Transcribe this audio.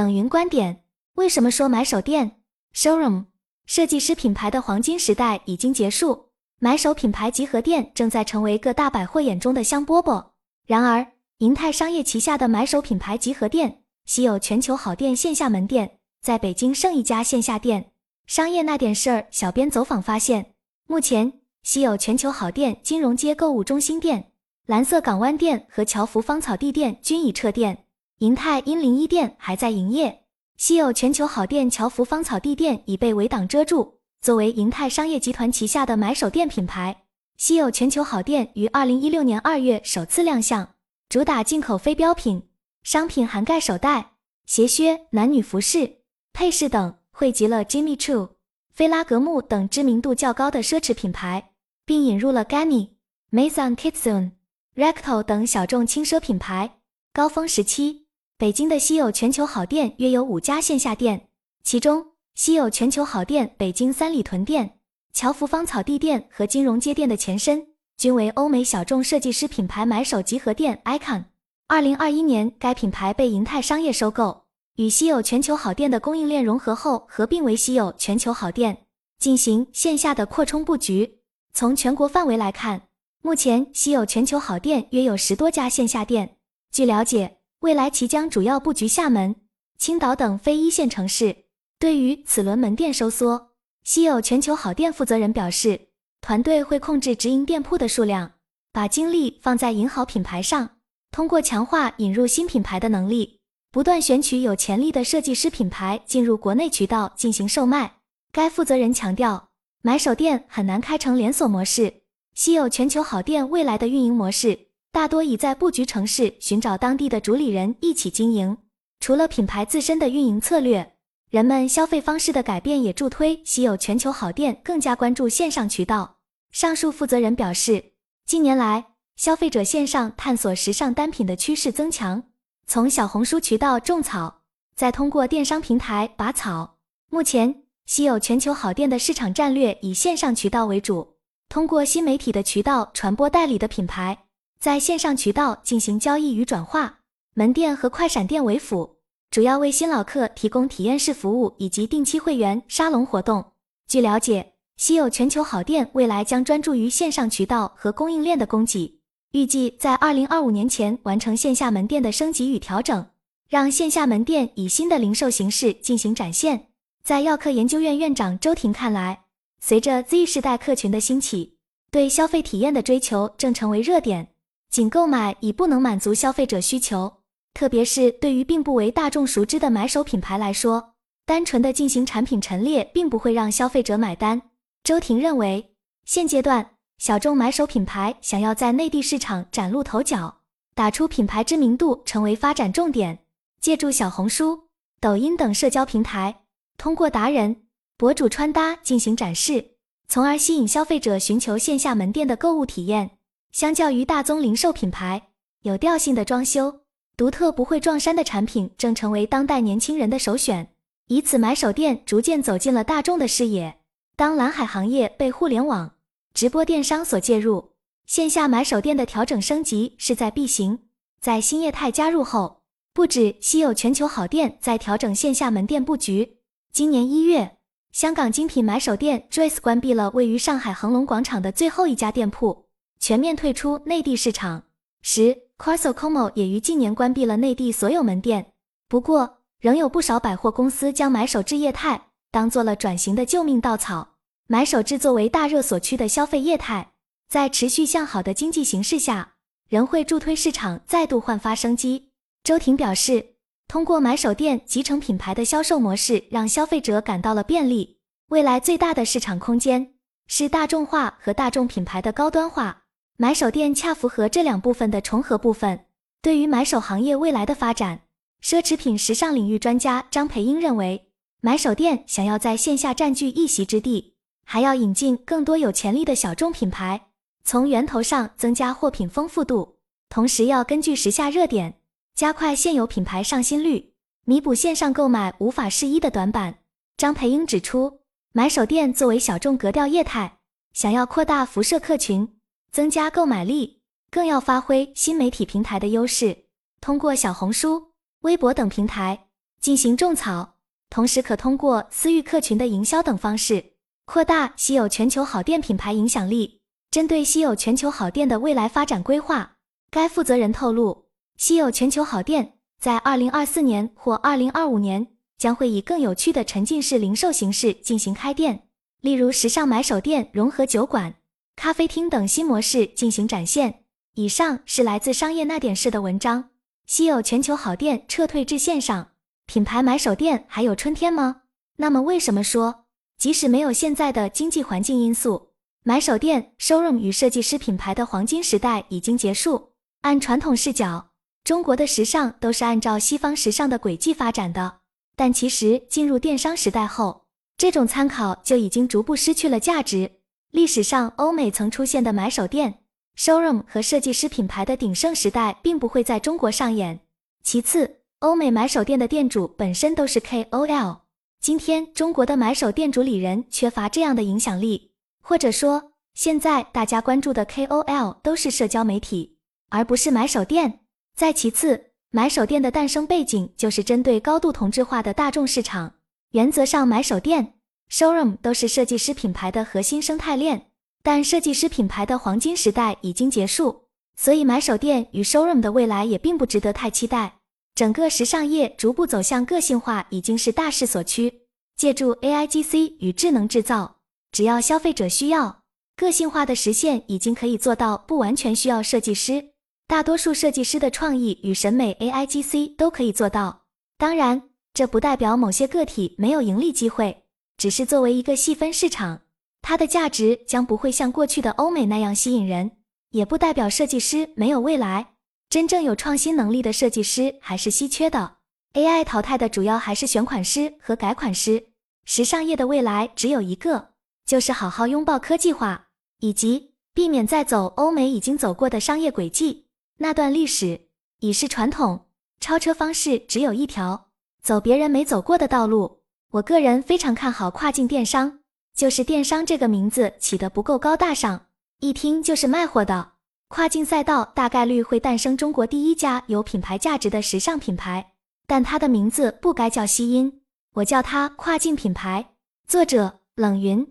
等云观点：为什么说买手店 （showroom） 设计师品牌的黄金时代已经结束？买手品牌集合店正在成为各大百货眼中的香饽饽。然而，银泰商业旗下的买手品牌集合店稀有全球好店线下门店，在北京剩一家线下店。商业那点事儿，小编走访发现，目前稀有全球好店金融街购物中心店、蓝色港湾店和侨福芳草地店均已撤店。银泰英零一店还在营业，稀有全球好店侨福芳草地店已被围挡遮住。作为银泰商业集团旗下的买手店品牌，稀有全球好店于二零一六年二月首次亮相，主打进口非标品，商品涵盖手袋、鞋靴、男女服饰、配饰等，汇集了 Jimmy Choo、菲拉格慕等知名度较高的奢侈品牌，并引入了 Ganni、Maison Kitsun、Recto 等小众轻奢品牌。高峰时期。北京的稀有全球好店约有五家线下店，其中稀有全球好店北京三里屯店、侨福芳草地店和金融街店的前身，均为欧美小众设计师品牌买手集合店 Icon。二零二一年，该品牌被银泰商业收购，与稀有全球好店的供应链融合后，合并为稀有全球好店，进行线下的扩充布局。从全国范围来看，目前稀有全球好店约有十多家线下店。据了解。未来其将主要布局厦门、青岛等非一线城市。对于此轮门店收缩，稀有全球好店负责人表示，团队会控制直营店铺的数量，把精力放在引好品牌上，通过强化引入新品牌的能力，不断选取有潜力的设计师品牌进入国内渠道进行售卖。该负责人强调，买手店很难开成连锁模式，稀有全球好店未来的运营模式。大多已在布局城市，寻找当地的主理人一起经营。除了品牌自身的运营策略，人们消费方式的改变也助推稀有全球好店更加关注线上渠道。上述负责人表示，近年来消费者线上探索时尚单品的趋势增强，从小红书渠道种草，再通过电商平台拔草。目前，稀有全球好店的市场战略以线上渠道为主，通过新媒体的渠道传播代理的品牌。在线上渠道进行交易与转化，门店和快闪店为辅，主要为新老客提供体验式服务以及定期会员沙龙活动。据了解，稀有全球好店未来将专注于线上渠道和供应链的供给，预计在二零二五年前完成线下门店的升级与调整，让线下门店以新的零售形式进行展现。在药客研究院院长周婷看来，随着 Z 世代客群的兴起，对消费体验的追求正成为热点。仅购买已不能满足消费者需求，特别是对于并不为大众熟知的买手品牌来说，单纯的进行产品陈列并不会让消费者买单。周婷认为，现阶段小众买手品牌想要在内地市场崭露头角，打出品牌知名度成为发展重点。借助小红书、抖音等社交平台，通过达人、博主穿搭进行展示，从而吸引消费者寻求线下门店的购物体验。相较于大宗零售品牌，有调性的装修、独特不会撞衫的产品正成为当代年轻人的首选。以此，买手店逐渐走进了大众的视野。当蓝海行业被互联网、直播电商所介入，线下买手店的调整升级势在必行。在新业态加入后，不止稀有全球好店在调整线下门店布局。今年一月，香港精品买手店 Joyce 关闭了位于上海恒隆广场的最后一家店铺。全面退出内地市场十 c o r s o Como 也于近年关闭了内地所有门店。不过，仍有不少百货公司将买手制业态当做了转型的救命稻草。买手制作为大热所趋的消费业态，在持续向好的经济形势下，仍会助推市场再度焕发生机。周婷表示，通过买手店集成品牌的销售模式，让消费者感到了便利。未来最大的市场空间是大众化和大众品牌的高端化。买手店恰符合这两部分的重合部分。对于买手行业未来的发展，奢侈品时尚领域专家张培英认为，买手店想要在线下占据一席之地，还要引进更多有潜力的小众品牌，从源头上增加货品丰富度，同时要根据时下热点，加快现有品牌上新率，弥补线上购买无法适一的短板。张培英指出，买手店作为小众格调业态，想要扩大辐射客群。增加购买力，更要发挥新媒体平台的优势，通过小红书、微博等平台，进行种草，同时可通过私域客群的营销等方式扩大稀有全球好店品牌影响力。针对稀有全球好店的未来发展规划，该负责人透露，稀有全球好店在二零二四年或二零二五年将会以更有趣的沉浸式零售形式进行开店，例如时尚买手店融合酒馆、咖啡厅等新模式进行展现。以上是来自商业那点事的文章。稀有全球好店撤退至线上，品牌买手店还有春天吗？那么为什么说，即使没有现在的经济环境因素，买手店 showroom 与设计师品牌的黄金时代已经结束？按传统视角，中国的时尚都是按照西方时尚的轨迹发展的，但其实进入电商时代后，这种参考就已经逐步失去了价值。历史上，欧美曾出现的买手店。showroom 和设计师品牌的鼎盛时代并不会在中国上演。其次，欧美买手店的店主本身都是 KOL，今天中国的买手店主理人缺乏这样的影响力，或者说，现在大家关注的 KOL 都是社交媒体，而不是买手店。再其次，买手店的诞生背景就是针对高度同质化的大众市场。原则上，买手店 showroom 都是设计师品牌的核心生态链。但设计师品牌的黄金时代已经结束，所以买手店与 showroom 的未来也并不值得太期待。整个时尚业逐步走向个性化已经是大势所趋。借助 AIGC 与智能制造，只要消费者需要，个性化的实现已经可以做到不完全需要设计师。大多数设计师的创意与审美，AIGC 都可以做到。当然，这不代表某些个体没有盈利机会，只是作为一个细分市场。它的价值将不会像过去的欧美那样吸引人，也不代表设计师没有未来。真正有创新能力的设计师还是稀缺的。AI 淘汰的主要还是选款师和改款师。时尚业的未来只有一个，就是好好拥抱科技化，以及避免再走欧美已经走过的商业轨迹。那段历史已是传统，超车方式只有一条，走别人没走过的道路。我个人非常看好跨境电商。就是电商这个名字起得不够高大上，一听就是卖货的。跨境赛道大概率会诞生中国第一家有品牌价值的时尚品牌，但它的名字不该叫西音，我叫它跨境品牌。作者冷云。